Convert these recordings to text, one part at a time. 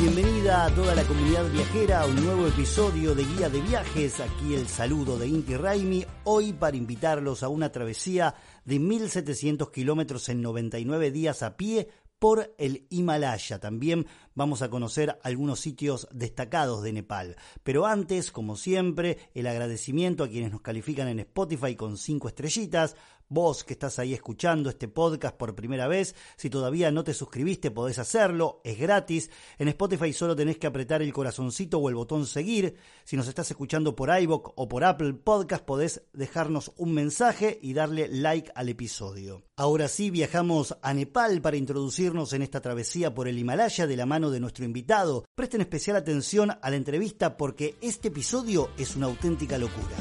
Bienvenida a toda la comunidad viajera a un nuevo episodio de Guía de Viajes. Aquí el saludo de Inti Raimi, hoy para invitarlos a una travesía de 1700 kilómetros en 99 días a pie por el Himalaya. También vamos a conocer algunos sitios destacados de Nepal. Pero antes, como siempre, el agradecimiento a quienes nos califican en Spotify con 5 estrellitas, Vos que estás ahí escuchando este podcast por primera vez, si todavía no te suscribiste podés hacerlo, es gratis. En Spotify solo tenés que apretar el corazoncito o el botón seguir. Si nos estás escuchando por iVoox o por Apple Podcast podés dejarnos un mensaje y darle like al episodio. Ahora sí, viajamos a Nepal para introducirnos en esta travesía por el Himalaya de la mano de nuestro invitado. Presten especial atención a la entrevista porque este episodio es una auténtica locura.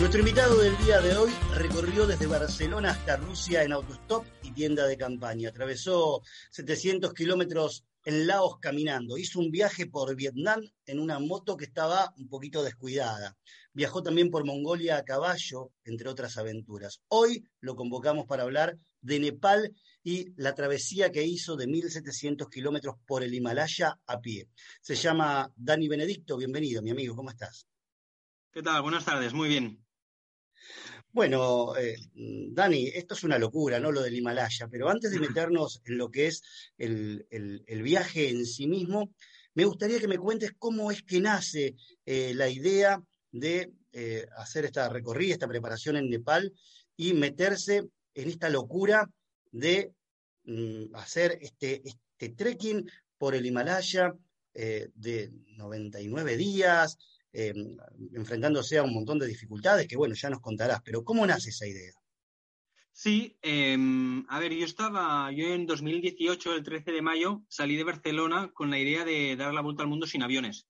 Nuestro invitado del día de hoy recorrió desde Barcelona hasta Rusia en autostop y tienda de campaña. Atravesó 700 kilómetros en Laos caminando. Hizo un viaje por Vietnam en una moto que estaba un poquito descuidada. Viajó también por Mongolia a caballo, entre otras aventuras. Hoy lo convocamos para hablar de Nepal y la travesía que hizo de 1.700 kilómetros por el Himalaya a pie. Se llama Dani Benedicto. Bienvenido, mi amigo. ¿Cómo estás? ¿Qué tal? Buenas tardes. Muy bien. Bueno, eh, Dani, esto es una locura, ¿no? Lo del Himalaya, pero antes de meternos en lo que es el, viaje en sí mismo, me gustaría que me cuentes cómo es que nace eh, la idea de eh, hacer esta recorrida, esta preparación en Nepal y meterse en esta locura de mm, hacer este, este trekking por el Himalaya de 99 días, eh, enfrentándose a un montón de dificultades que, bueno, ya nos contarás, pero ¿cómo nace esa idea? Sí, em, a ver, yo estaba, yo en 2018, el 13 de mayo, salí de Barcelona con la idea de dar la vuelta al mundo sin aviones.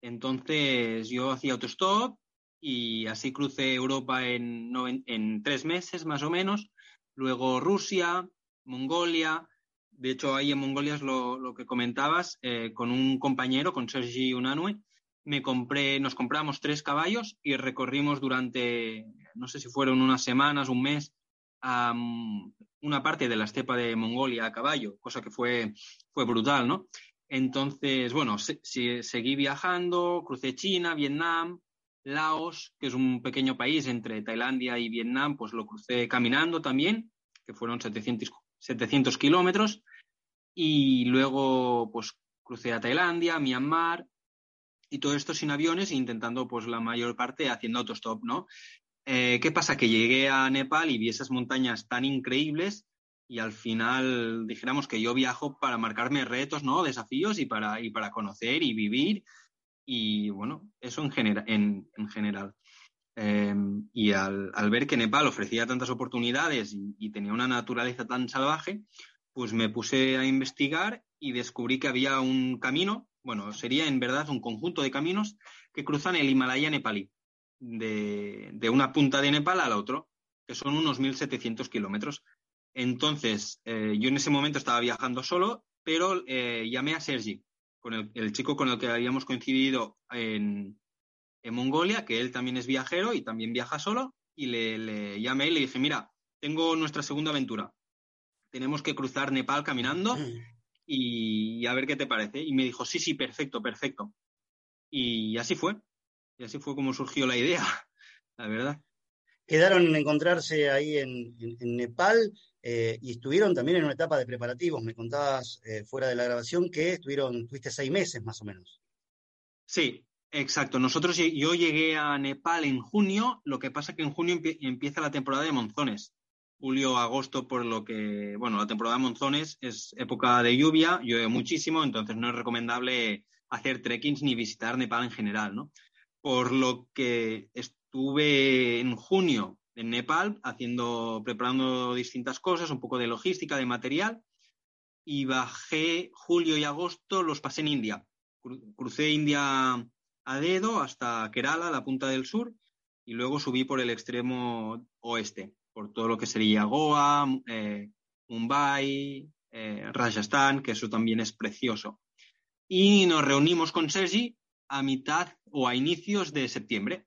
Entonces yo hacía autostop y así crucé Europa en, tres meses más o menos, luego Rusia, Mongolia, de hecho ahí en Mongolia es lo, que comentabas, eh, con un compañero, con Sergi Unanue, me compré, nos compramos tres caballos y recorrimos durante, no sé si fueron unas semanas, un mes, una parte de la estepa de Mongolia a caballo, cosa que fue, fue brutal, ¿no? Entonces, bueno, seguí viajando, crucé China, Vietnam, Laos, que es un pequeño país entre Tailandia y Vietnam, pues lo crucé caminando también, que fueron 700, 700 kilómetros, y luego pues crucé a Tailandia, Myanmar, y todo esto sin aviones e intentando pues la mayor parte haciendo autostop, ¿no? Eh, ¿Qué pasa? Que llegué a Nepal y vi esas montañas tan increíbles y al final dijéramos que yo viajo para marcarme retos, ¿no? Desafíos y para, y para conocer y vivir y bueno, eso en, en, general. Em, y al, ver que Nepal ofrecía tantas oportunidades y tenía una naturaleza tan salvaje, pues me puse a investigar y descubrí que había un camino bueno, sería en verdad un conjunto de caminos que cruzan el Himalaya nepalí, de, una punta de Nepal a la otra, que son unos 1.700 kilómetros. Entonces, eh, yo en ese momento estaba viajando solo, pero eh, llamé a Sergi, con el, chico con el que habíamos coincidido en, Mongolia, que él también es viajero y también viaja solo, y le, le llamé y le dije, mira, tengo nuestra segunda aventura. Tenemos que cruzar Nepal caminando y, a ver qué te parece. Y me dijo, sí, sí, perfecto, perfecto. Y así fue. Y así fue como surgió la idea. la verdad. Quedaron en encontrarse ahí en, Nepal eh, y estuvieron también en una etapa de preparativos. Me contabas eh, fuera de la grabación que estuvieron, tuviste seis meses más o menos. Sí, exacto. Nosotros, yo llegué a Nepal en junio, lo que pasa que en junio empieza la temporada de monzones julio, agosto, por lo que, bueno, la temporada de monzones es época de lluvia, llueve muchísimo, entonces no es recomendable hacer trekkings ni visitar Nepal en general, ¿no? Por lo que estuve en junio en Nepal haciendo, preparando distintas cosas, un poco de logística, de material, y bajé julio y agosto, los pasé en India. Crucé India a dedo hasta Kerala, la punta del sur, y luego subí por el extremo oeste por todo lo que sería Goa, eh, Mumbai, eh, Rajasthan, que eso también es precioso. Y nos reunimos con Sergi a mitad o a inicios de septiembre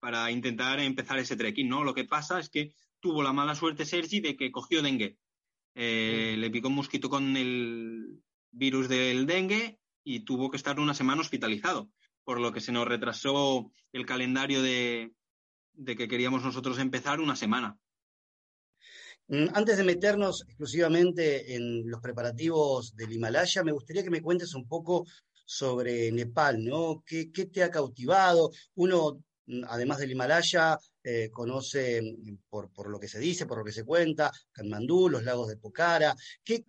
para intentar empezar ese trekking, ¿no? Lo que pasa es que tuvo la mala suerte Sergi de que cogió dengue. Eh, le picó un mosquito con el virus del dengue y tuvo que estar una semana hospitalizado, por lo que se nos retrasó el calendario de que queríamos nosotros empezar una semana. Mm, antes de meternos exclusivamente en los preparativos del Himalaya, me gustaría que me cuentes un poco sobre Nepal, ¿no? ¿Qué, te ha cautivado? Uno, mm, además del Himalaya, eh, conoce, mm, por, lo que se dice, por lo que se cuenta, Katmandú, los lagos de Pokhara. ¿Qué,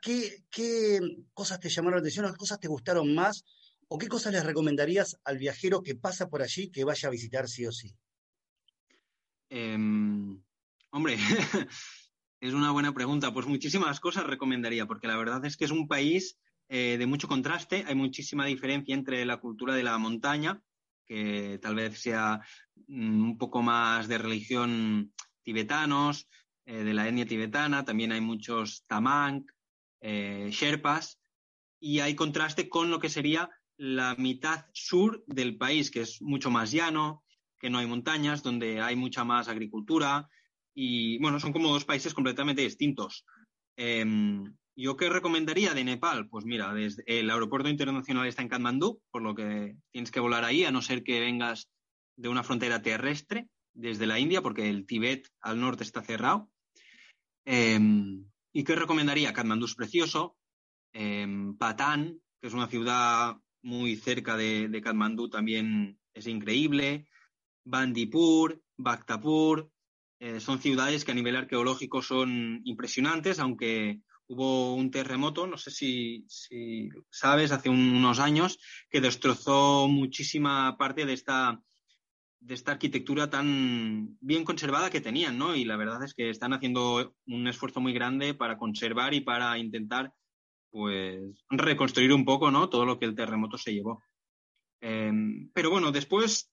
cosas te llamaron la atención? ¿Qué cosas te gustaron más? ¿O qué cosas les recomendarías al viajero que pasa por allí que vaya a visitar sí o sí? Em, hombre, Es una buena pregunta. Pues muchísimas cosas recomendaría, porque la verdad es que es un país eh, de mucho contraste. Hay muchísima diferencia entre la cultura de la montaña, que tal vez sea mm, un poco más de religión tibetanos, eh, de la etnia tibetana. También hay muchos tamang, eh, sherpas, y hay contraste con lo que sería la mitad sur del país, que es mucho más llano, que no hay montañas, donde hay mucha más agricultura, y bueno, son como dos países completamente distintos. Em, ¿Yo qué recomendaría de Nepal? Pues mira, el aeropuerto internacional está en Katmandú, por lo que tienes que volar ahí, a no ser que vengas de una frontera terrestre desde la India, porque el Tíbet al norte está cerrado. Em, ¿Y qué recomendaría? Katmandú es precioso. Eh, Patán, que es una ciudad muy cerca de, de Katmandú, también es increíble. Bandipur, Bhaktapur, eh, son ciudades que a nivel arqueológico son impresionantes, aunque hubo un terremoto, no sé si, sabes, hace unos años, que destrozó muchísima parte de esta, de esta arquitectura tan bien conservada que tenían, ¿no? Y la verdad es que están haciendo un esfuerzo muy grande para conservar y para intentar, pues, reconstruir un poco, ¿no? Todo lo que el terremoto se llevó. Em, pero bueno, después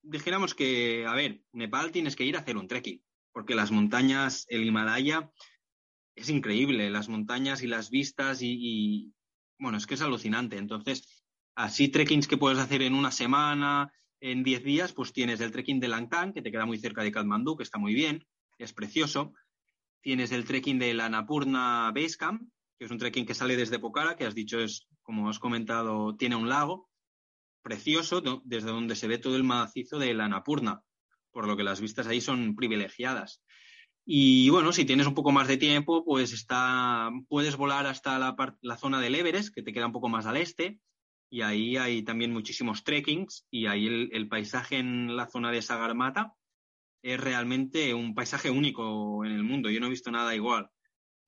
dijéramos que, a ver, Nepal tienes que ir a hacer un trekking porque las montañas, el Himalaya, es increíble, las montañas y las vistas y, bueno, es que es alucinante. Entonces, así trekkings que puedes hacer en una semana, en 10 días, pues tienes el trekking de Langtang, que te queda muy cerca de Kathmandú, que está muy bien, es precioso. Tienes el trekking de la Annapurna Base Camp, que es un trekking que sale desde Pokhara, que has dicho es, como has comentado, tiene un lago precioso desde donde se ve todo el macizo de la Annapurna por lo que las vistas ahí son privilegiadas. Y bueno, si tienes un poco más de tiempo, pues está, puedes volar hasta la, zona del Everest, que te queda un poco más al este, y ahí hay también muchísimos trekkings, y ahí el, paisaje en la zona de Sagarmata es realmente un paisaje único en el mundo. Yo no he visto nada igual.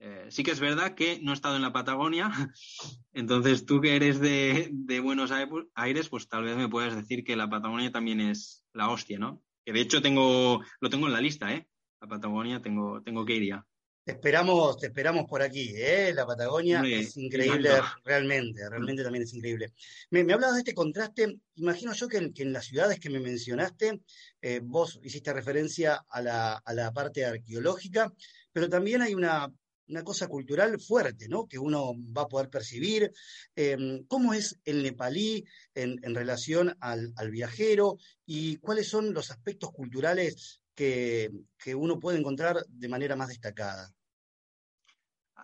Eh, sí que es verdad que no he estado en la Patagonia, entonces tú que eres de, de Buenos Aires, pues tal vez me puedes decir que la Patagonia también es la hostia, ¿no? Que de hecho tengo, lo tengo en la lista, ¿eh? La Patagonia tengo, tengo que ir ya. Te esperamos, te esperamos por aquí, ¿eh? La Patagonia es increíble, realmente, realmente también es increíble. Me, me hablabas de este contraste, imagino yo que en, las ciudades que me mencionaste, eh, vos hiciste referencia a la, a la parte arqueológica, pero también hay una una cosa cultural fuerte, ¿no? Que uno va a poder percibir. Em, ¿Cómo es el nepalí en, relación al, viajero y cuáles son los aspectos culturales que, uno puede encontrar de manera más destacada?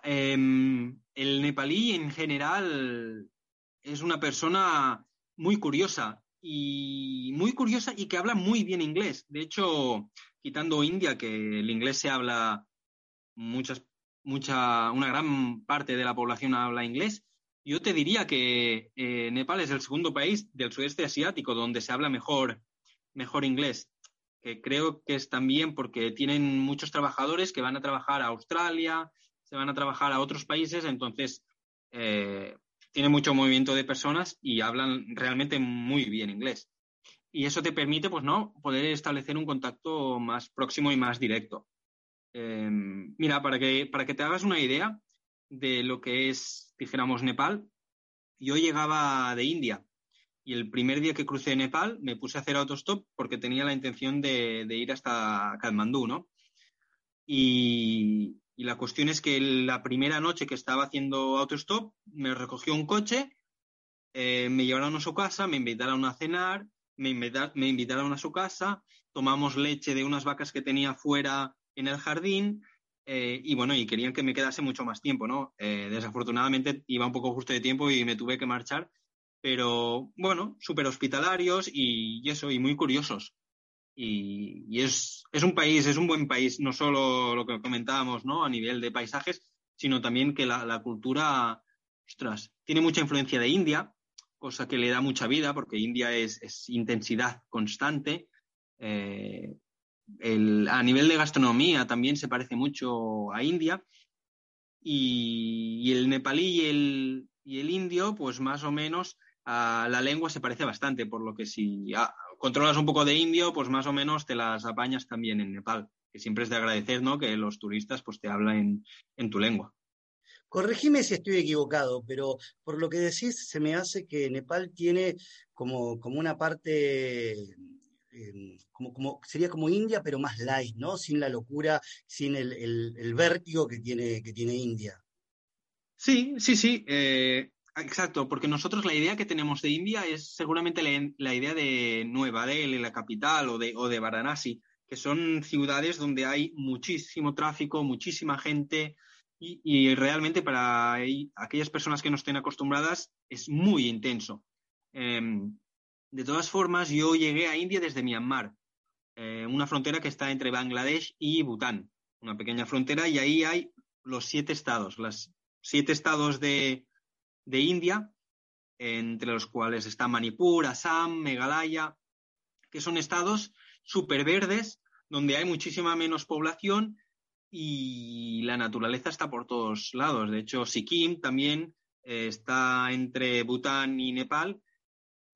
Em, el nepalí en general es una persona muy curiosa. y muy curiosa y que habla muy bien inglés. De hecho, quitando India, que el inglés se habla muchas, mucha, una gran parte de la población habla inglés, yo te diría que eh, Nepal es el segundo país del sudeste asiático donde se habla mejor, mejor inglés, que creo que es también porque tienen muchos trabajadores que van a trabajar a Australia, se van a trabajar a otros países, entonces eh, tiene mucho movimiento de personas y hablan realmente muy bien inglés. Y eso te permite, pues, ¿no? Poder establecer un contacto más próximo y más directo. Em, mira, para que, para que te hagas una idea de lo que es, dijéramos, Nepal, yo llegaba de India y el primer día que crucé Nepal me puse a hacer autostop porque tenía la intención de, ir hasta Kathmandú, ¿no? Y, y la cuestión es que la primera noche que estaba haciendo autostop, me recogió un coche, eh, me llevaron a su casa, me invitaron a cenar, me, me, invitaron a su casa, tomamos leche de unas vacas que tenía fuera en el jardín, eh, y bueno, y querían que me quedase mucho más tiempo, ¿no? Eh, desafortunadamente iba un poco justo de tiempo y me tuve que marchar, pero bueno, súper hospitalarios y, eso, y muy curiosos y, es, es, un país, es un buen país, no solo lo que comentábamos, ¿no? A nivel de paisajes, sino también que la, la cultura, ostras, tiene mucha influencia de India, cosa que le da mucha vida, porque India es, es intensidad constante. Eh, el, a nivel de gastronomía también se parece mucho a India. Y, el nepalí y el, y el, indio, pues más o menos a la lengua se parece bastante, por lo que si controlas un poco de indio, pues más o menos te las apañas también en Nepal, que siempre es de agradecer, ¿no? Que los turistas pues te hablan en, tu lengua. Corregime si estoy equivocado, pero por lo que decís, se me hace que Nepal tiene como, como una parte, em, como, como, sería como India, pero más light, ¿no? Sin la locura, sin el, el, vértigo que tiene, que tiene India. Sí, sí, sí. Eh, Exacto, porque nosotros la idea que tenemos de India es seguramente la, idea de Nueva Delhi, la capital, o de, o de Varanasi, que son ciudades donde hay muchísimo tráfico, muchísima gente, y, realmente para aquellas personas que no estén acostumbradas es muy intenso. Em, de todas formas, yo llegué a India desde Myanmar, eh, una frontera que está entre Bangladesh y Bután, una pequeña frontera, y ahí hay los siete estados, los siete estados de, India, entre los cuales está Manipur, Assam, Meghalaya, que son estados súper verdes, donde hay muchísima menos población y la naturaleza está por todos lados. De hecho, Sikkim también eh, está entre Bután y Nepal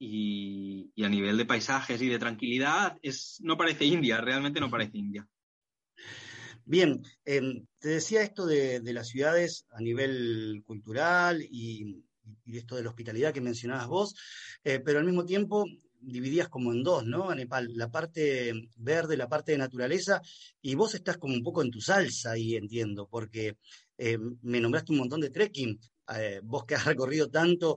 y, a nivel de paisajes y de tranquilidad es, no parece India, realmente no parece India. Bien, em, te decía esto de, las ciudades a nivel cultural y, esto de la hospitalidad que mencionabas vos, eh, pero al mismo tiempo dividías como en dos, ¿no? A Nepal, la parte verde, la parte de naturaleza, y vos estás como un poco en tu salsa ahí, entiendo, porque eh, me nombraste un montón de trekking. Eh, vos que has recorrido tanto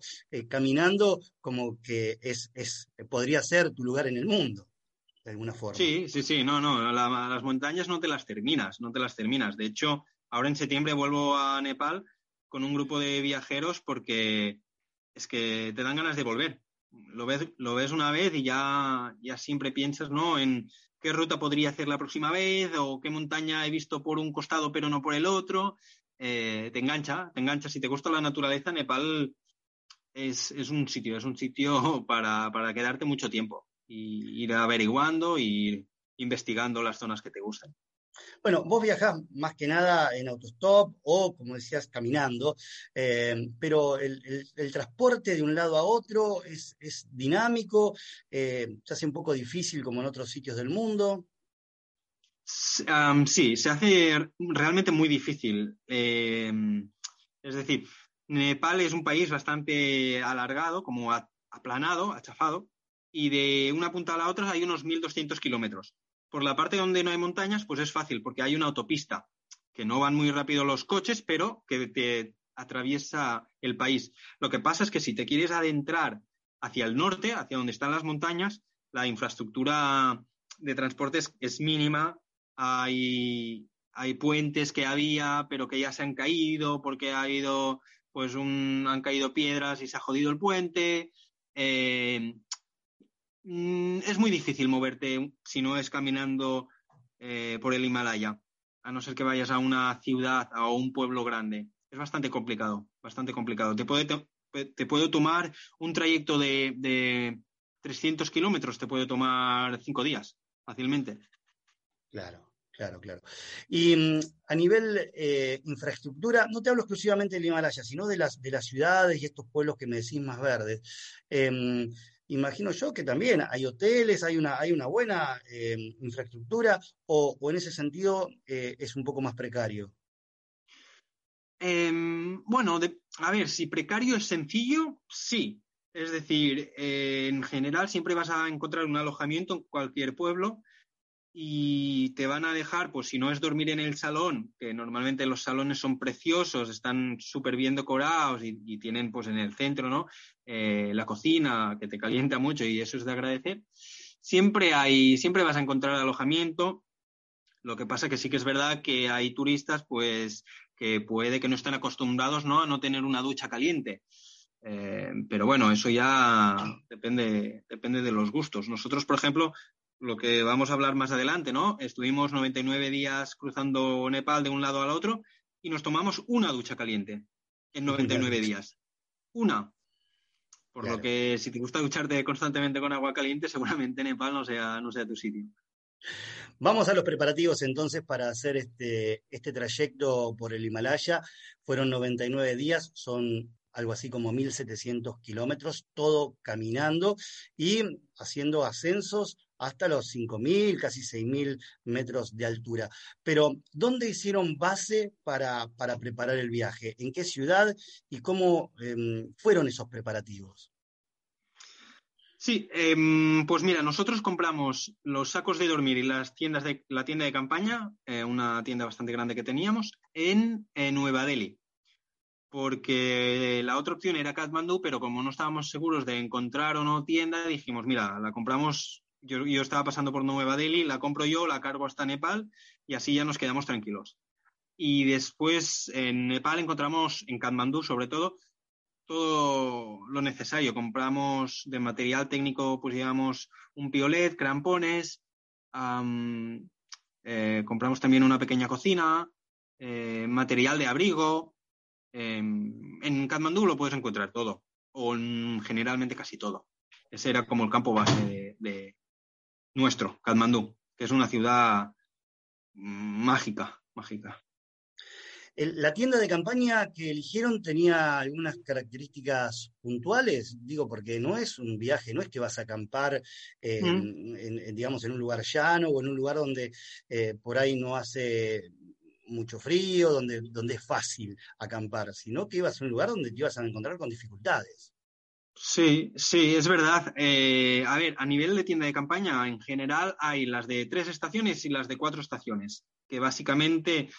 caminando como que es, es, podría ser tu lugar en el mundo de alguna forma. Sí, sí, sí, no, no, las montañas no te las terminas, no te las terminas. De hecho, ahora en septiembre vuelvo a Nepal con un grupo de viajeros porque es que te dan ganas de volver. Lo ves, lo ves una vez y ya, ya siempre piensas, ¿no? En qué ruta podría hacer la próxima vez o qué montaña he visto por un costado pero no por el otro. Eh, te engancha, te engancha. Si te gusta la naturaleza, Nepal es, es un sitio, es un sitio para, para quedarte mucho tiempo y ir averiguando y investigando las zonas que te gustan. Bueno, vos viajás más que nada en autostop o, como decías, caminando, eh, pero el, transporte de un lado a otro es, dinámico, eh, se hace un poco difícil como en otros sitios del mundo. Sí, se hace realmente muy difícil. Eh, es decir, Nepal es un país bastante alargado, como aplanado, achafado, y de una punta a la otra hay unos 1.200 kilómetros. Por la parte donde no hay montañas, pues es fácil, porque hay una autopista, que no van muy rápido los coches, pero que te atraviesa el país. Lo que pasa es que si te quieres adentrar hacia el norte, hacia donde están las montañas, la infraestructura de transportes es mínima. Hay, puentes que había, pero que ya se han caído porque ha habido, pues un, han caído piedras y se ha jodido el puente. Eh, mm, es muy difícil moverte si no es caminando eh, por el Himalaya, a no ser que vayas a una ciudad o a un pueblo grande. Es bastante complicado, bastante complicado. Te puede, te, tomar un trayecto de, de 300 kilómetros, te puede tomar cinco días fácilmente. Claro. Claro, claro. Y mm, a nivel eh, infraestructura, no te hablo exclusivamente del Himalaya, sino de las, de las ciudades y estos pueblos que me decís más verdes. Em, imagino yo que también hay hoteles, hay una, hay una buena em, infraestructura, o, en ese sentido eh, es un poco más precario. Em, bueno, a ver, si precario es sencillo, sí. Es decir, eh, en general siempre vas a encontrar un alojamiento en cualquier pueblo y te van a dejar, pues si no es dormir en el salón, que normalmente los salones son preciosos, están súper bien decorados y, tienen pues en el centro, ¿no? Eh, la cocina que te calienta mucho y eso es de agradecer. Siempre hay, siempre vas a encontrar alojamiento. Lo que pasa que sí que es verdad que hay turistas, pues, que puede que no estén acostumbrados, ¿no? A no tener una ducha caliente. Eh, pero bueno, eso ya depende, depende de los gustos. Nosotros, por ejemplo, lo que vamos a hablar más adelante, ¿no? Estuvimos 99 días cruzando Nepal de un lado al otro y nos tomamos una ducha caliente en 99 días. Una. Por lo que si te gusta ducharte constantemente con agua caliente, seguramente Nepal no sea, no sea tu sitio. Vamos a los preparativos entonces para hacer este, este trayecto por el Himalaya. Fueron 99 días, son algo así como 1.700 kilómetros, todo caminando y haciendo ascensos hasta los 5.000, casi 6.000 metros de altura. Pero, ¿dónde hicieron base para, preparar el viaje? ¿En qué ciudad y cómo em, fueron esos preparativos? Sí, em, pues mira, nosotros compramos los sacos de dormir y las tiendas de la tienda de campaña, eh, una tienda bastante grande que teníamos, en, Nueva Delhi. Porque la otra opción era Kathmandu, pero como no estábamos seguros de encontrar o no tienda, dijimos, mira, la compramos yo, estaba pasando por Nueva Delhi, la compro yo, la cargo hasta Nepal y así ya nos quedamos tranquilos. Y después en Nepal encontramos, en Kathmandú sobre todo, todo lo necesario. Compramos de material técnico, pues digamos, un piolet, crampones, eh, compramos también una pequeña cocina, eh, material de abrigo. Em, en Kathmandú lo puedes encontrar todo, o generalmente casi todo. Ese era como el campo base de, nuestro, Katmandú, que es una ciudad mágica, mágica. ¿La tienda de campaña que eligieron tenía algunas características puntuales? Digo, porque no es un viaje, no es que vas a acampar, en, digamos, en un lugar llano o en un lugar donde eh, por ahí no hace mucho frío, donde, donde es fácil acampar, sino que ibas a un lugar donde te ibas a encontrar con dificultades. Sí, sí, es verdad. Eh, a ver, a nivel de tienda de campaña, en general hay las de tres estaciones y las de cuatro estaciones, que básicamente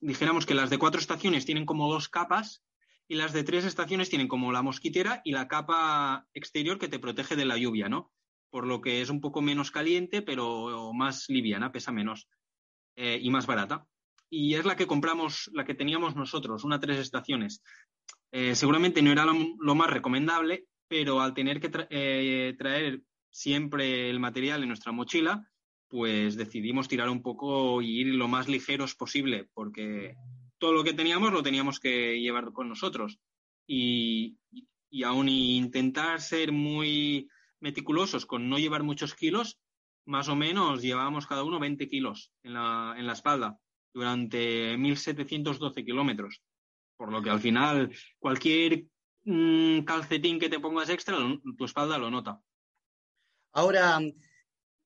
dijéramos que las de cuatro estaciones tienen como dos capas y las de tres estaciones tienen como la mosquitera y la capa exterior que te protege de la lluvia, ¿no? Por lo que es un poco menos caliente, pero más liviana, pesa menos eh, y más barata. Y es la que compramos, la que teníamos nosotros, una tres estaciones. Eh, seguramente no era lo, más recomendable, pero al tener que eh, traer siempre el material en nuestra mochila, pues decidimos tirar un poco y ir lo más ligeros posible, porque todo lo que teníamos lo teníamos que llevar con nosotros. Y, y aún intentar ser muy meticulosos con no llevar muchos kilos, más o menos llevábamos cada uno 20 kilos en la, en la espalda durante 1.712 kilómetros. Por lo que al final cualquier mm, calcetín que te pongas extra, tu espalda lo nota. Ahora,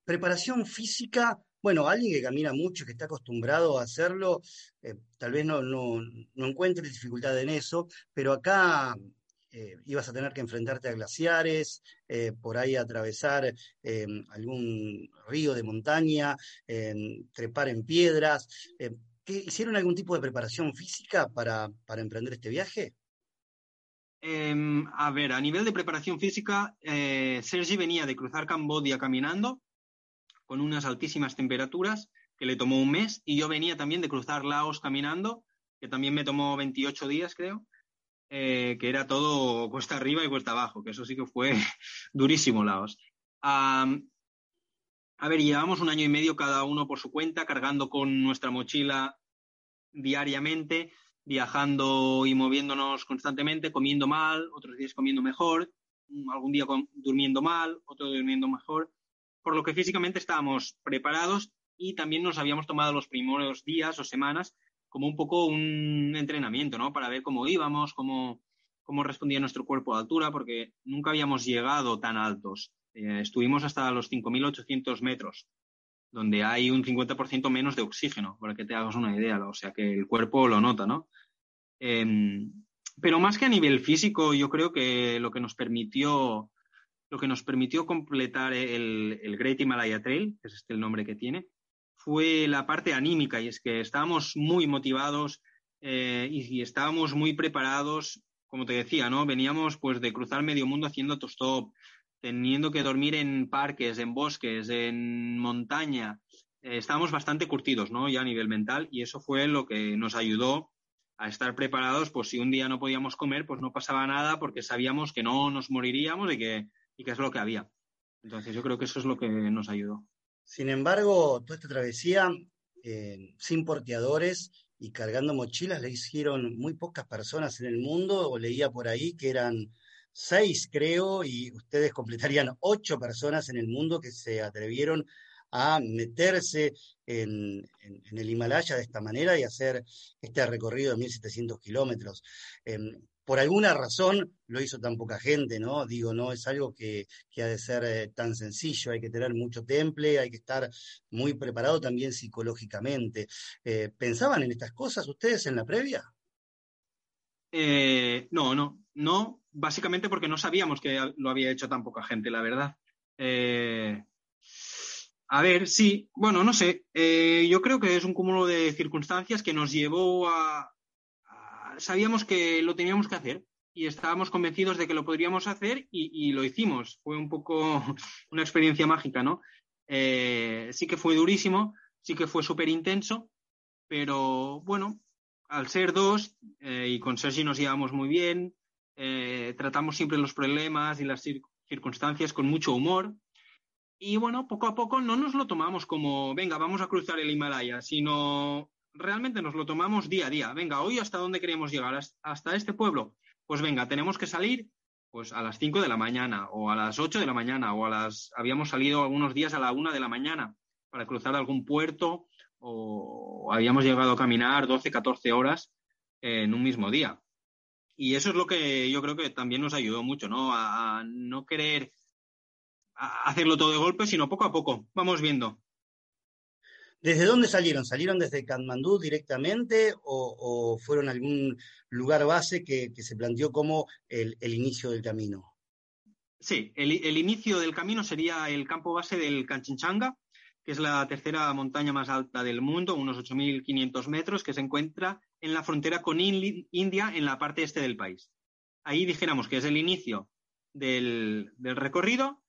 preparación física, bueno, alguien que camina mucho, que está acostumbrado a hacerlo, eh, tal vez no, no, encuentre dificultad en eso, pero acá eh, ibas a tener que enfrentarte a glaciares, eh, por ahí atravesar algún río de montaña, trepar en piedras. ¿Hicieron algún tipo de preparación física para, emprender este viaje? Em, a ver, a nivel de preparación física, eh, Sergi venía de cruzar Cambodia caminando con unas altísimas temperaturas que le tomó un mes y yo venía también de cruzar Laos caminando, que también me tomó 28 días, creo, eh, que era todo cuesta arriba y cuesta abajo, que eso sí que fue durísimo Laos. a ver, llevamos un año y medio cada uno por su cuenta, cargando con nuestra mochila diariamente, viajando y moviéndonos constantemente, comiendo mal, otros días comiendo mejor, algún día durmiendo mal, otro durmiendo mejor, por lo que físicamente estábamos preparados y también nos habíamos tomado los primeros días o semanas como un poco un entrenamiento, ¿no? Para ver cómo íbamos, cómo, cómo respondía nuestro cuerpo a altura, porque nunca habíamos llegado tan altos. Eh, estuvimos hasta los 5.800 metros, donde hay un 50% menos de oxígeno, para que te hagas una idea, o sea que el cuerpo lo nota, ¿no? Em, pero más que a nivel físico, yo creo que lo que nos permitió, lo que nos permitió completar el, el Great Himalaya Trail, que es este el nombre que tiene, fue la parte anímica, y es que estábamos muy motivados eh, y, estábamos muy preparados, como te decía, ¿no? Veníamos pues de cruzar medio mundo haciendo autostop, teniendo que dormir en parques, en bosques, en montaña. Eh, estábamos bastante curtidos, ¿no? Ya a nivel mental, y eso fue lo que nos ayudó a estar preparados, pues si un día no podíamos comer, pues no pasaba nada porque sabíamos que no nos moriríamos y que, y que es lo que había. Entonces yo creo que eso es lo que nos ayudó. Sin embargo, toda esta travesía eh, sin porteadores y cargando mochilas le hicieron muy pocas personas en el mundo, o leía por ahí que eran seis, creo, y ustedes completarían ocho personas en el mundo que se atrevieron a meterse en, el Himalaya de esta manera y hacer este recorrido de 1.700 kilómetros. Em, por alguna razón lo hizo tan poca gente, ¿no? Digo, no es algo que, ha de ser eh, tan sencillo, hay que tener mucho temple, hay que estar muy preparado también psicológicamente. Eh, ¿Pensaban en estas cosas ustedes en la previa? Eh, no, no, no, básicamente porque no sabíamos que lo había hecho tan poca gente, la verdad. a ver, sí, bueno, no sé, yo creo que es un cúmulo de circunstancias que nos llevó a, sabíamos que lo teníamos que hacer y estábamos convencidos de que lo podríamos hacer y, lo hicimos. Fue un poco una experiencia mágica, ¿no? Eh, sí que fue durísimo, sí que fue súper intenso, pero bueno, al ser dos eh, y con Sergi nos llevamos muy bien, eh, tratamos siempre los problemas y las circunstancias con mucho humor. Y bueno, poco a poco no nos lo tomamos como, venga, vamos a cruzar el Himalaya, sino realmente nos lo tomamos día a día. Venga, hoy hasta dónde queremos llegar, hasta este pueblo. Pues venga, tenemos que salir pues a las 5 de la mañana o a las 8 de la mañana o a las habíamos salido algunos días a la 1 de la mañana para cruzar algún puerto o habíamos llegado a caminar 12, 14 horas en un mismo día. Y eso es lo que yo creo que también nos ayudó mucho, ¿no? A, no querer hacerlo todo de golpe, sino poco a poco. Vamos viendo. ¿Desde dónde salieron? ¿Salieron desde Katmandú directamente o, fueron algún lugar base que, se planteó como el, inicio del camino? Sí, el, inicio del camino sería el campo base del Kanchenjunga, que es la tercera montaña más alta del mundo, unos 8.500 metros, que se encuentra en la frontera con India, en la parte este del país. Ahí dijéramos que es el inicio del recorrido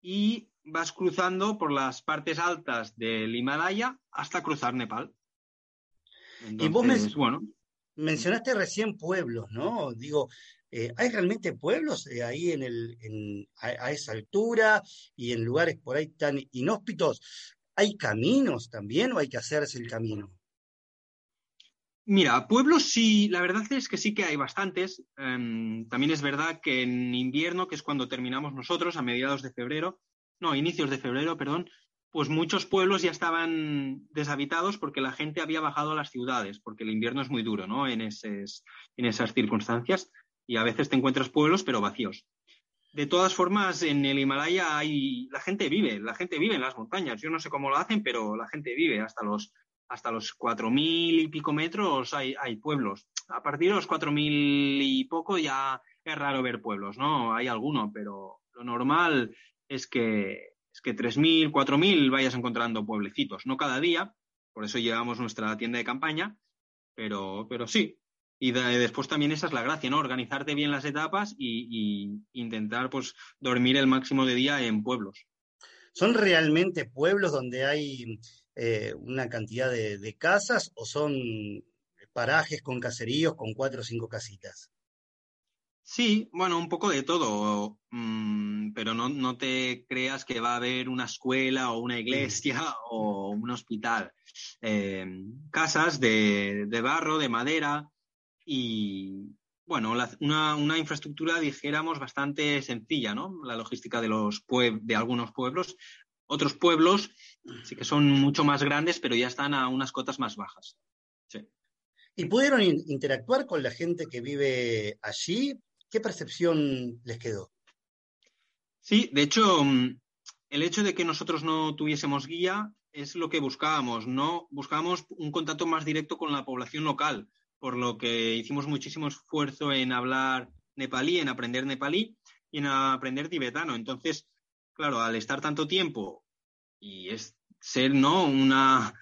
y vas cruzando por las partes altas del Himalaya hasta cruzar Nepal. y vos bueno. mencionaste recién pueblos, ¿no? Digo, eh, ¿hay realmente pueblos eh, ahí en el, a, esa altura y en lugares por ahí tan inhóspitos? ¿Hay caminos también o hay que hacerse el camino? Mira, pueblos sí, la verdad es que sí que hay bastantes. Em, también es verdad que en invierno, que es cuando terminamos nosotros, a mediados de febrero, no, inicios de febrero, perdón, pues muchos pueblos ya estaban deshabitados porque la gente había bajado a las ciudades, porque el invierno es muy duro, ¿no? En, esas circunstancias y a veces te encuentras pueblos pero vacíos. De todas formas, en el Himalaya hay, la gente vive, la gente vive en las montañas. Yo no sé cómo lo hacen, pero la gente vive hasta los hasta los cuatro mil y pico metros hay, hay pueblos. A partir de los cuatro mil y poco ya es raro ver pueblos, ¿no? Hay alguno, pero lo normal es que, es que 3.000, 4.000 vayas encontrando pueblecitos, no cada día, por eso llevamos nuestra tienda de campaña, pero, pero sí. Y después también esa es la gracia, ¿no? Organizarte bien las etapas y, intentar pues dormir el máximo de día en pueblos. ¿Son realmente pueblos donde hay eh, una cantidad de, de casas o son parajes con caseríos con cuatro o cinco casitas? Sí, bueno, un poco de todo, mm, pero no, te creas que va a haber una escuela o una iglesia o un hospital. Eh, casas de, barro, de madera y, bueno, una, infraestructura, dijéramos, bastante sencilla, ¿no? La logística de, los de algunos pueblos. Otros pueblos sí que son mucho más grandes, pero ya están a unas cotas más bajas. ¿Y pudieron interactuar con la gente que vive allí? ¿Qué percepción les quedó? Sí, de hecho, mm, el hecho de que nosotros no tuviésemos guía es lo que buscábamos, ¿no? Buscábamos un contacto más directo con la población local, por lo que hicimos muchísimo esfuerzo en hablar nepalí, en aprender nepalí y en aprender tibetano. Entonces, claro, al estar tanto tiempo y es ser, ¿no? Una,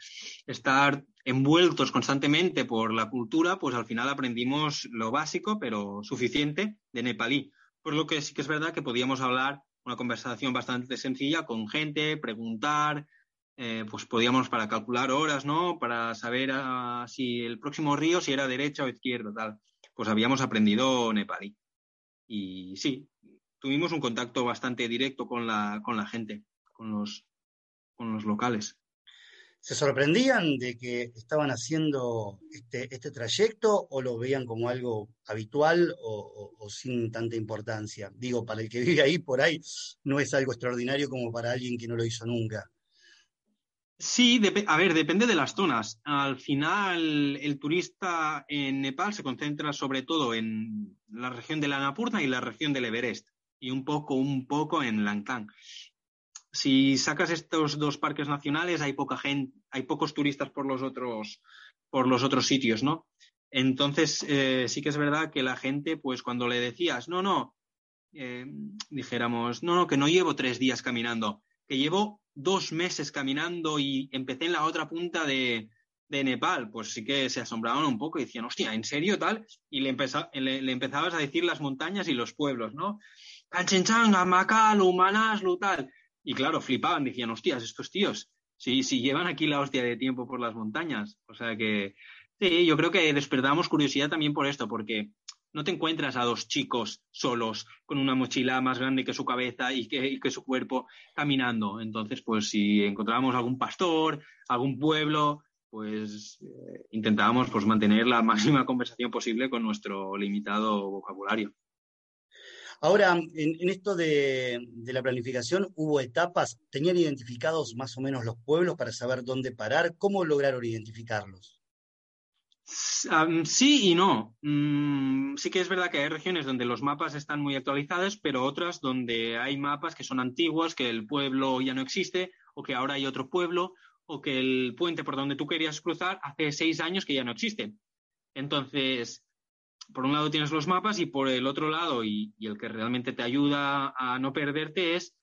estar envueltos constantemente por la cultura, pues al final aprendimos lo básico, pero suficiente, de nepalí. Por lo que sí que es verdad que podíamos hablar una conversación bastante sencilla con gente, preguntar, eh, pues podíamos para calcular horas, ¿no? Para saber ah, si el próximo río, si era derecha o izquierda, tal. Pues habíamos aprendido nepalí. Y sí, tuvimos un contacto bastante directo con la, con la gente, con los, con los locales se sorprendían de que estaban haciendo este, este trayecto o lo veían como algo habitual o, sin tanta importancia? Digo, para el que vive ahí por ahí no es algo extraordinario como para alguien que no lo hizo nunca. Sí, a ver, depende de las zonas. Al final, el turista en Nepal se concentra sobre todo en la región de la Annapurna y la región del Everest, y un poco, un poco en Langtang si sacas estos dos parques nacionales, hay poca gente, hay pocos turistas por los otros, por los otros sitios, ¿no? Entonces, eh, sí que es verdad que la gente, pues cuando le decías, no, no, eh, dijéramos, no, no, que no llevo tres días caminando, que llevo dos meses caminando y empecé en la otra punta de, Nepal, pues sí que se asombraban un poco y decían, hostia, ¿en serio tal? Y le, le, empezabas a decir las montañas y los pueblos, ¿no? Kanchenchanga, Makalu, Manaslu, tal. Y claro, flipaban, decían, hostias, estos tíos, sí, sí, llevan aquí la hostia de tiempo por las montañas. O sea que, sí, yo creo que despertamos curiosidad también por esto, porque no te encuentras a dos chicos solos con una mochila más grande que su cabeza y que, su cuerpo caminando. Entonces, pues si encontrábamos algún pastor, algún pueblo, pues eh, intentábamos pues, mantener la máxima conversación posible con nuestro limitado vocabulario. Ahora, en, esto de, la planificación, ¿hubo etapas? ¿Tenían identificados más o menos los pueblos para saber dónde parar? ¿Cómo lograron identificarlos? Sí y no. Mm, sí que es verdad que hay regiones donde los mapas están muy actualizados, pero otras donde hay mapas que son antiguos, que el pueblo ya no existe, o que ahora hay otro pueblo, o que el puente por donde tú querías cruzar hace seis años que ya no existe. Entonces, por un lado tienes los mapas y por el otro lado, y, el que realmente te ayuda a no perderte es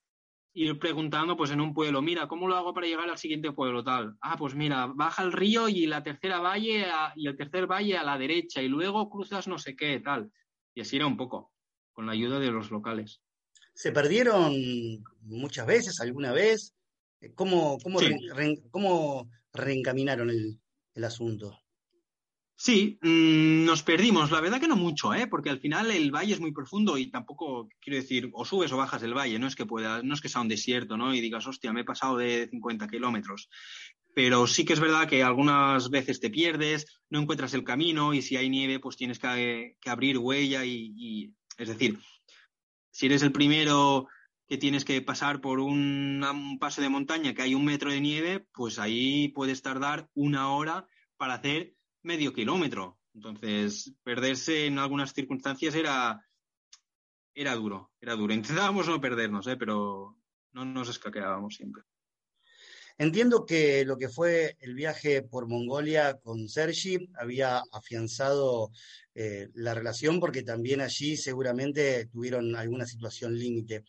ir preguntando pues en un pueblo, mira, ¿cómo lo hago para llegar al siguiente pueblo tal? Ah, pues mira, baja el río y la tercera valle y el tercer valle a la derecha y luego cruzas no sé qué tal. Y así era un poco, con la ayuda de los locales. ¿Se perdieron muchas veces, alguna vez? ¿Cómo, cómo, reencaminaron el asunto? Sí, mm, nos perdimos. La verdad que no mucho, ¿eh? porque al final el valle es muy profundo y tampoco, quiero decir, o subes o bajas del valle, no es que no es que sea un desierto, ¿no? Y digas, hostia, me he pasado de 50 kilómetros. Pero sí que es verdad que algunas veces te pierdes, no encuentras el camino y si hay nieve, pues tienes que, abrir huella y, es decir, si eres el primero que tienes que pasar por un paso de montaña que hay un metro de nieve, pues ahí puedes tardar una hora para hacer medio kilómetro. Entonces, perderse en algunas circunstancias era, era duro, era duro. Intentábamos no perdernos, ¿eh? pero no nos escaqueábamos siempre. Entiendo que lo que fue el viaje por Mongolia con Sergi había afianzado eh, la relación porque también allí seguramente tuvieron alguna situación límite.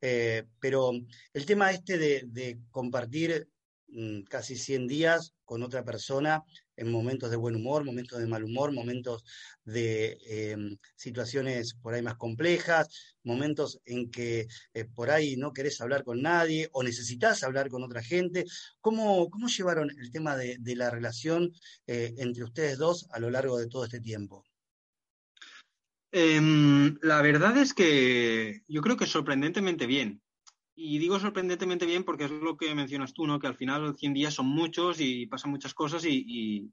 Eh, pero el tema este de, compartir mm, casi 100 días con otra persona en momentos de buen humor, momentos de mal humor, momentos de em, situaciones por ahí más complejas, momentos en que eh, por ahí no querés hablar con nadie o necesitas hablar con otra gente. ¿Cómo, cómo llevaron el tema de, la relación eh, entre ustedes dos a lo largo de todo este tiempo? Em, la verdad es que yo creo que sorprendentemente bien. Y digo sorprendentemente bien porque es lo que mencionas tú, ¿no? Que al final 100 días son muchos y pasan muchas cosas y,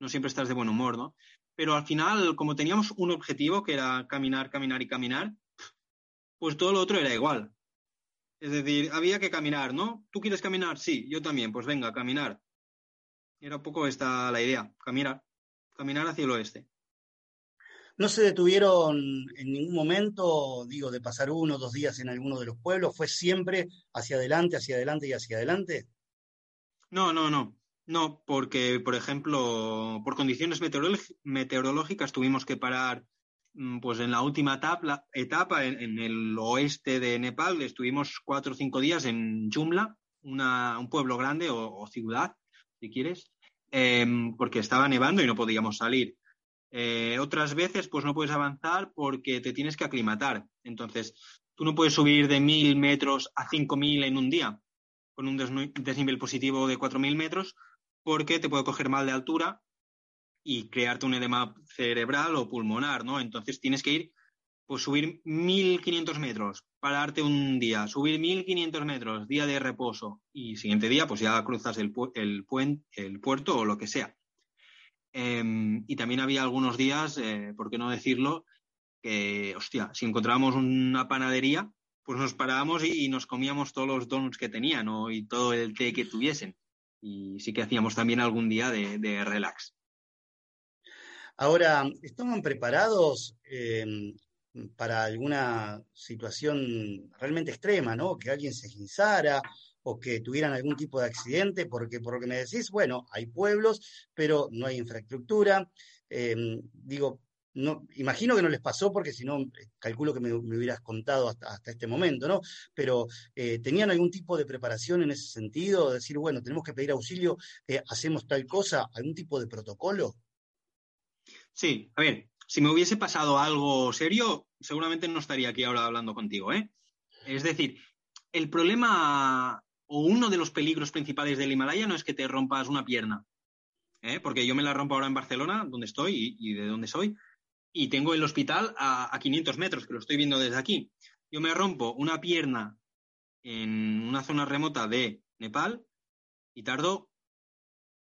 no siempre estás de buen humor, ¿no? Pero al final, como teníamos un objetivo que era caminar, caminar y caminar, pues todo lo otro era igual. Es decir, había que caminar, ¿no? ¿Tú quieres caminar? Sí, yo también. Pues venga, caminar. Era un poco esta la idea, caminar, caminar hacia el oeste. ¿No se detuvieron en ningún momento, digo, de pasar uno o dos días en alguno de los pueblos? ¿Fue siempre hacia adelante, hacia adelante y hacia adelante? No, no, no. No, porque, por ejemplo, por condiciones meteorológicas tuvimos que parar mm, pues en la última etapa, en, el oeste de Nepal. Estuvimos cuatro o cinco días en Jumla, un pueblo grande o, ciudad, si quieres, em, porque estaba nevando y no podíamos salir. Eh, otras veces, pues no puedes avanzar porque te tienes que aclimatar. Entonces, tú no puedes subir de mil metros a cinco mil en un día con un desnivel positivo de cuatro mil metros porque te puede coger mal de altura y crearte un edema cerebral o pulmonar, ¿no? Entonces tienes que ir, pues subir 1500 metros, pararte un día, subir 1500 metros, día de reposo y siguiente día, pues ya cruzas el, el, el puerto o lo que sea. Em, y también había algunos días, eh, por qué no decirlo, que, hostia, si encontrábamos una panadería, pues nos parábamos y, nos comíamos todos los donuts que tenían y todo el té que tuviesen. Y sí que hacíamos también algún día de, relax. Ahora, ¿estaban preparados em, para alguna situación realmente extrema, ¿no? Que alguien se guisara o que tuvieran algún tipo de accidente, porque por lo que me decís, bueno, hay pueblos, pero no hay infraestructura. Em, digo, no, imagino que no les pasó porque si no, calculo que me, hubieras contado hasta, este momento, ¿no? Pero eh, ¿tenían algún tipo de preparación en ese sentido? Decir, bueno, tenemos que pedir auxilio, eh, hacemos tal cosa, algún tipo de protocolo. Sí, a ver, si me hubiese pasado algo serio, seguramente no estaría aquí ahora hablando contigo, ¿eh? Es decir, el problema o uno de los peligros principales del Himalaya no es que te rompas una pierna, ¿eh? porque yo me la rompo ahora en Barcelona, donde estoy y, de donde soy, y tengo el hospital a, 500 metros, que lo estoy viendo desde aquí. Yo me rompo una pierna en una zona remota de Nepal y tardo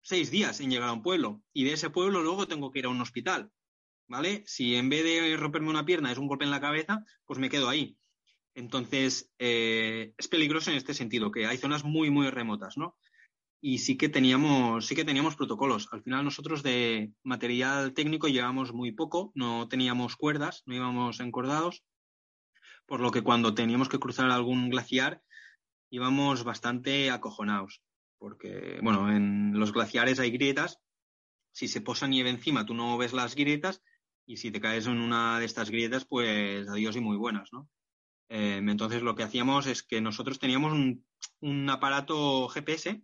seis días en llegar a un pueblo. Y de ese pueblo luego tengo que ir a un hospital. ¿Vale? Si en vez de romperme una pierna es un golpe en la cabeza, pues me quedo ahí. Entonces, eh, es peligroso en este sentido, que hay zonas muy, muy remotas, ¿no? Y sí que teníamos, sí que teníamos protocolos. Al final nosotros de material técnico llevábamos muy poco, no teníamos cuerdas, no íbamos encordados, por lo que cuando teníamos que cruzar algún glaciar íbamos bastante acojonados, porque, bueno, en los glaciares hay grietas, si se posa nieve encima tú no ves las grietas y si te caes en una de estas grietas, pues adiós y muy buenas, ¿no? Em, entonces lo que hacíamos es que nosotros teníamos un, aparato GPS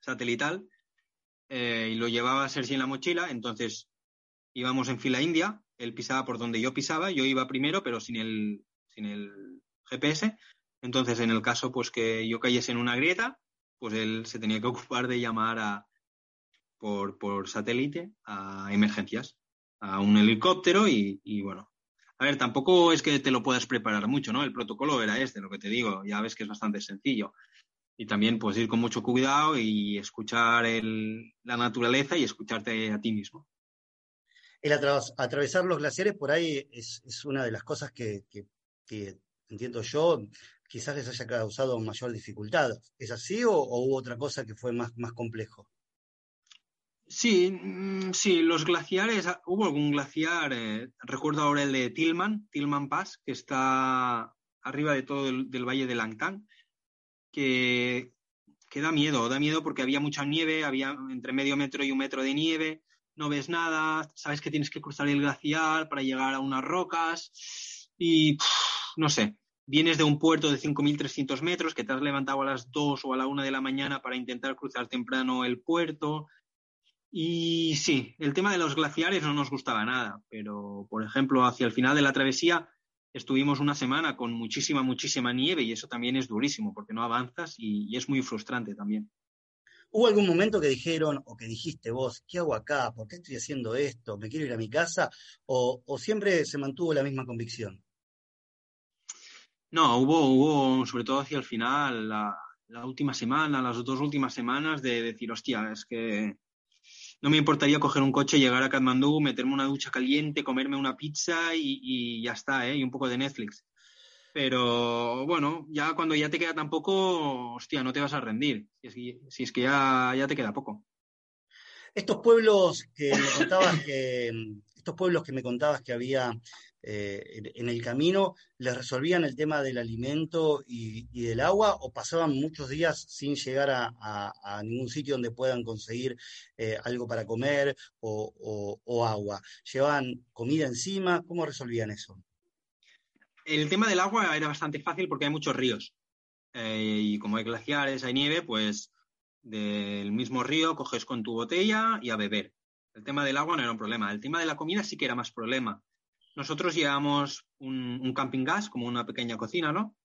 satelital eh, y lo llevaba Sergi en la mochila, entonces íbamos en fila india, él pisaba por donde yo pisaba, yo iba primero pero sin el, GPS, entonces en el caso pues que yo cayese en una grieta, pues él se tenía que ocupar de llamar a, por, por satélite a emergencias, a un helicóptero y, y bueno, a ver, tampoco es que te lo puedas preparar mucho, ¿no? El protocolo era este, lo que te digo, ya ves que es bastante sencillo. Y también puedes ir con mucho cuidado y escuchar la naturaleza y escucharte a ti mismo. El atravesar los glaciares por ahí es, una de las cosas que, entiendo yo, quizás les haya causado mayor dificultad. ¿Es así o, hubo otra cosa que fue más complejo? Sí, mm, sí, los glaciares, ah, hubo algún glaciar, eh, recuerdo ahora el de Tillman, Tillman Pass, que está arriba de todo el, valle de Langtang, que, que da miedo, da miedo porque había mucha nieve, había entre medio metro y un metro de nieve, no ves nada, sabes que tienes que cruzar el glaciar para llegar a unas rocas y no sé, vienes de un puerto de 5.300 metros que te has levantado a las 2 o a la 1 de la mañana para intentar cruzar temprano el puerto y sí, el tema de los glaciares no nos gustaba nada, pero por ejemplo, hacia el final de la travesía estuvimos una semana con muchísima, muchísima nieve y eso también es durísimo porque no avanzas y, es muy frustrante también. ¿Hubo algún momento que dijeron o que dijiste vos, ¿qué hago acá? ¿Por qué estoy haciendo esto? ¿Me quiero ir a mi casa? ¿O, siempre se mantuvo la misma convicción? No, hubo, hubo, sobre todo hacia el final, la, última semana, las dos últimas semanas, de decir, hostia, es que no me importaría coger un coche, llegar a Katmandú, meterme una ducha caliente, comerme una pizza y, y ya está, ¿eh? Y un poco de Netflix. Pero bueno, ya cuando ya te queda tan poco, hostia, no te vas a rendir. Si es que, ya, ya te queda poco. Estos pueblos que me contabas que, estos pueblos que me contabas que había eh, en el camino, ¿les resolvían el tema del alimento y, del agua o pasaban muchos días sin llegar a, ningún sitio donde puedan conseguir eh, algo para comer o, o agua? ¿Llevaban comida encima? ¿Cómo resolvían eso? El tema del agua era bastante fácil porque hay muchos ríos. Eh, y como hay glaciares, hay nieve, pues del mismo río coges con tu botella y a beber. El tema del agua no era un problema. El tema de la comida sí que era más problema. Nosotros llevábamos un, camping gas, como una pequeña cocina, ¿no?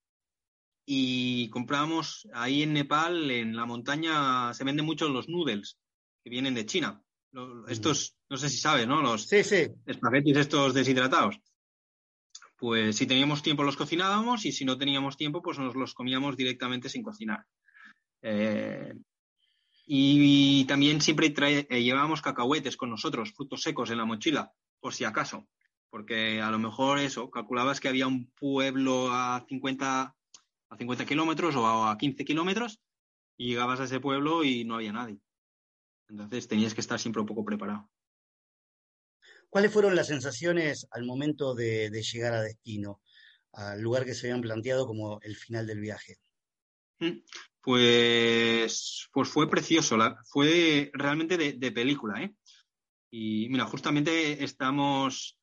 Y comprábamos ahí en Nepal, en la montaña, se venden mucho los noodles que vienen de China. Estos, no sé si sabes, ¿no? Los sí, sí. espaguetis estos deshidratados pues si teníamos tiempo los cocinábamos y si no teníamos tiempo, pues nos los comíamos directamente sin cocinar. Eh, y, también siempre eh, llevábamos cacahuetes con nosotros, frutos secos en la mochila, por si acaso, porque a lo mejor eso, calculabas que había un pueblo a 50, a 50 kilómetros o a 15 kilómetros y llegabas a ese pueblo y no había nadie. Entonces tenías que estar siempre un poco preparado. ¿Cuáles fueron las sensaciones al momento de, llegar a destino, al lugar que se habían planteado como el final del viaje? Mm, pues, pues fue precioso, fue realmente de, película, ¿eh? Y mira, justamente estamos,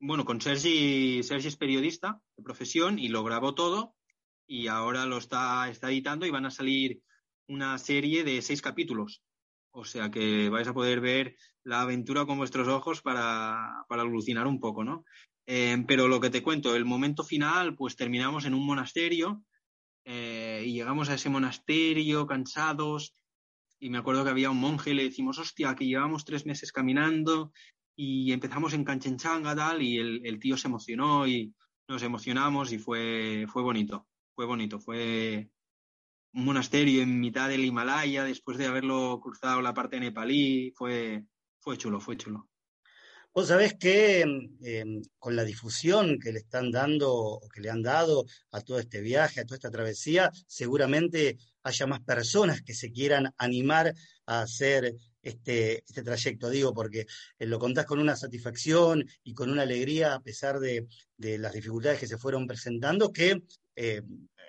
bueno, con Sergi, Sergi es periodista de profesión y lo grabó todo y ahora lo está, está editando y van a salir una serie de seis capítulos. O sea que vais a poder ver la aventura con vuestros ojos para, alucinar un poco, ¿no? Eh, pero lo que te cuento, el momento final, pues terminamos en un monasterio eh, y llegamos a ese monasterio cansados y me acuerdo que había un monje y le decimos, hostia, que llevamos tres meses caminando y empezamos en Canchenchanga tal y el, el tío se emocionó y nos emocionamos y fue, fue bonito, fue bonito, fue, un monasterio en mitad del Himalaya después de haberlo cruzado la parte nepalí. Fue, fue chulo, fue chulo. Vos sabés que em, con la difusión que le están dando o que le han dado a todo este viaje, a toda esta travesía, seguramente haya más personas que se quieran animar a hacer este, este trayecto, digo, porque eh, lo contás con una satisfacción y con una alegría a pesar de, las dificultades que se fueron presentando, que eh,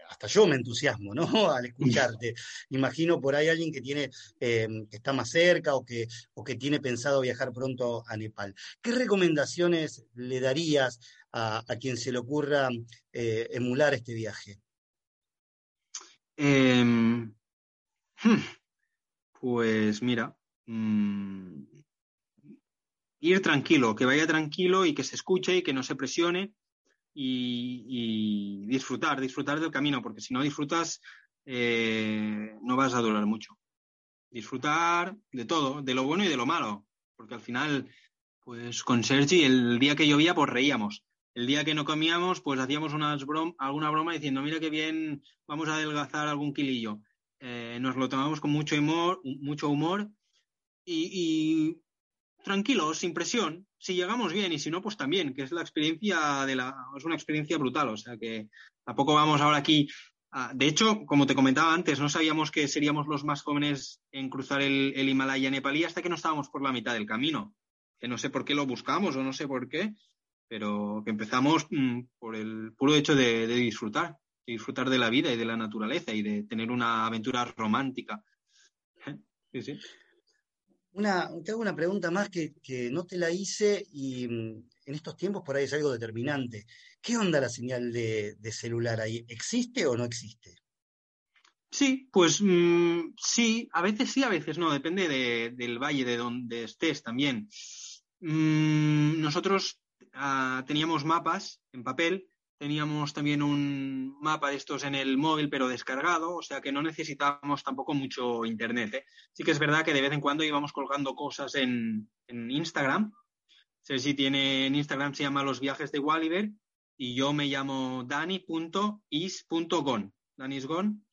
hasta yo me entusiasmo, ¿no? Al escucharte. Imagino por ahí alguien que tiene, eh, que está más cerca o que, o que tiene pensado viajar pronto a Nepal. ¿Qué recomendaciones le darías a, quien se le ocurra emular este viaje? Em, hmm, pues mira, mm, ir tranquilo, que vaya tranquilo y que se escuche y que no se presione y, disfrutar, disfrutar del camino, porque si no disfrutas, eh, no vas a durar mucho. Disfrutar de todo, de lo bueno y de lo malo, porque al final, pues con Sergi, el día que llovía, pues reíamos. El día que no comíamos, pues hacíamos alguna broma diciendo, mira qué bien, vamos a adelgazar algún kilillo. Eh, nos lo tomamos con mucho humor, mucho humor y, y tranquilos, sin presión, si llegamos bien y si no, pues también, que es la experiencia de la, es una experiencia brutal, o sea que tampoco vamos ahora aquí. de hecho, como te comentaba antes, no sabíamos que seríamos los más jóvenes en cruzar el, Himalaya nepalí hasta que no estábamos por la mitad del camino. Que no sé por qué lo buscamos o no sé por qué, pero que empezamos mm, por el puro hecho de, disfrutar, disfrutar de la vida y de la naturaleza y de tener una aventura romántica. Sí, sí. Una, te hago una pregunta más que, no te la hice y mm, en estos tiempos por ahí es algo determinante. ¿Qué onda la señal de, celular ahí? ¿Existe o no existe? Sí, pues mm, sí, a veces sí, a veces no, depende del valle de donde estés también. Mm, nosotros ah, teníamos mapas en papel teníamos también un mapa de estos en el móvil, pero descargado, o sea que no necesitábamos tampoco mucho internet. ¿eh? Sí que es verdad que de vez en cuando íbamos colgando cosas en, en Instagram. si tiene en Instagram, se llama Los Viajes de Walliver y yo me llamo dani.is.gon, danisgon,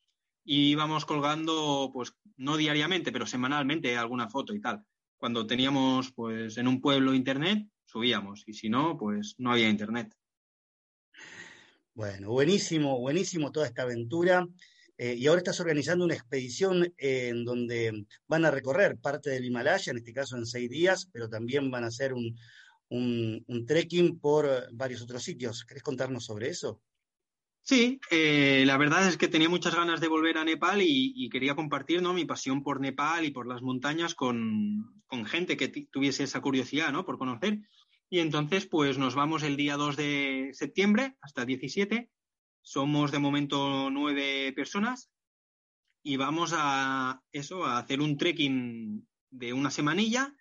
y íbamos colgando, pues no diariamente, pero semanalmente alguna foto y tal. Cuando teníamos, pues en un pueblo internet, subíamos, y si no, pues no había internet. Bueno, buenísimo, buenísimo toda esta aventura. Eh, y ahora estás organizando una expedición en donde van a recorrer parte del Himalaya, en este caso en seis días, pero también van a hacer un, un, trekking por varios otros sitios. ¿Querés contarnos sobre eso? Sí, eh, la verdad es que tenía muchas ganas de volver a Nepal y, quería compartir ¿no? mi pasión por Nepal y por las montañas con, gente que tuviese esa curiosidad ¿no? por conocer. Y entonces, pues nos vamos el día 2 de septiembre hasta el 17. Somos de momento nueve personas y vamos a eso, a hacer un trekking de una semanilla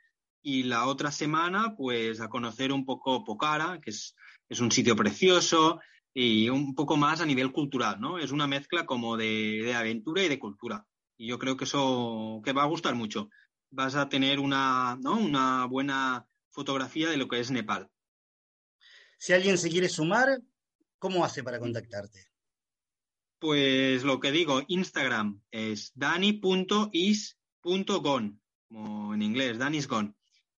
y la otra semana, pues a conocer un poco Pokhara, que es, es un sitio precioso y un poco más a nivel cultural, ¿no? Es una mezcla como de, de, aventura y de cultura. Y yo creo que eso que va a gustar mucho. Vas a tener una, ¿no? una buena fotografía de lo que es Nepal. Si alguien se quiere sumar, ¿cómo hace para contactarte? Pues lo que digo, Instagram es dani.is.gon, como en inglés, danisgon.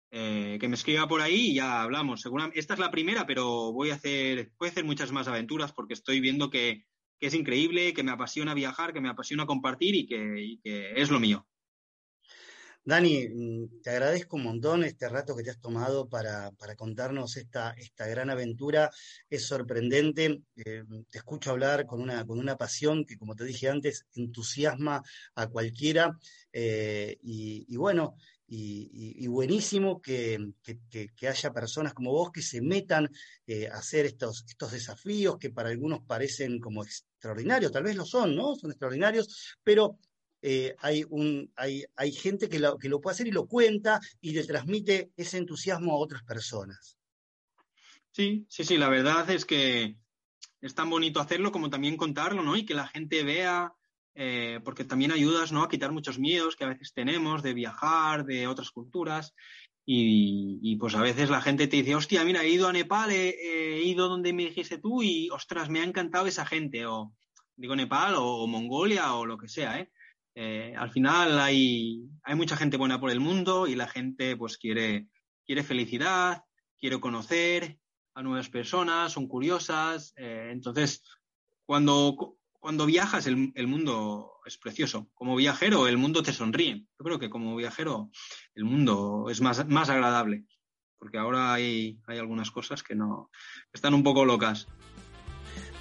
Eh, que me escriba por ahí y ya hablamos. Seguramente, esta es la primera, pero voy a hacer, voy a hacer muchas más aventuras porque estoy viendo que, es increíble, que me apasiona viajar, que me apasiona compartir y que, es lo mío. Dani, mm, te agradezco un montón este rato que te has tomado para, contarnos esta, esta, gran aventura. Es sorprendente. Eh, te escucho hablar con una, con una pasión que, como te dije antes, entusiasma a cualquiera. Eh, y, bueno, y, buenísimo que, haya personas como vos que se metan eh, a hacer estos, estos desafíos que para algunos parecen como extraordinarios, tal vez lo son, ¿no? Son extraordinarios, pero eh, hay, un, hay, hay gente que lo, que lo puede hacer y lo cuenta y le transmite ese entusiasmo a otras personas. Sí, sí, sí, la verdad es que es tan bonito hacerlo como también contarlo, ¿no? Y que la gente vea eh, porque también ayudas ¿no? a quitar muchos miedos que a veces tenemos de viajar, de otras culturas. Y, pues a veces la gente te dice, hostia, mira, he ido a Nepal, he, ido donde me dijiste tú y, ostras, me ha encantado esa gente. O digo Nepal o, Mongolia o lo que sea. ¿eh? ¿Eh? al final hay, hay mucha gente buena por el mundo y la gente pues quiere, quiere felicidad, quiere conocer a nuevas personas, son curiosas. Eh, entonces, cuando cuando viajas el, mundo es precioso. Como viajero el mundo te sonríe. Yo creo que como viajero el mundo es más, más agradable. Porque ahora hay, hay algunas cosas que no están un poco locas.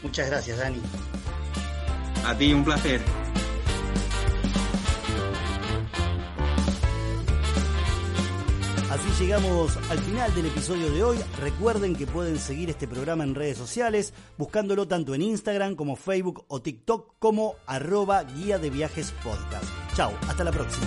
Muchas gracias, Dani. A ti, un placer. Así llegamos al final del episodio de hoy. Recuerden que pueden seguir este programa en redes sociales, buscándolo tanto en Instagram como Facebook o TikTok como arroba guía de viajes podcast. Chao, hasta la próxima.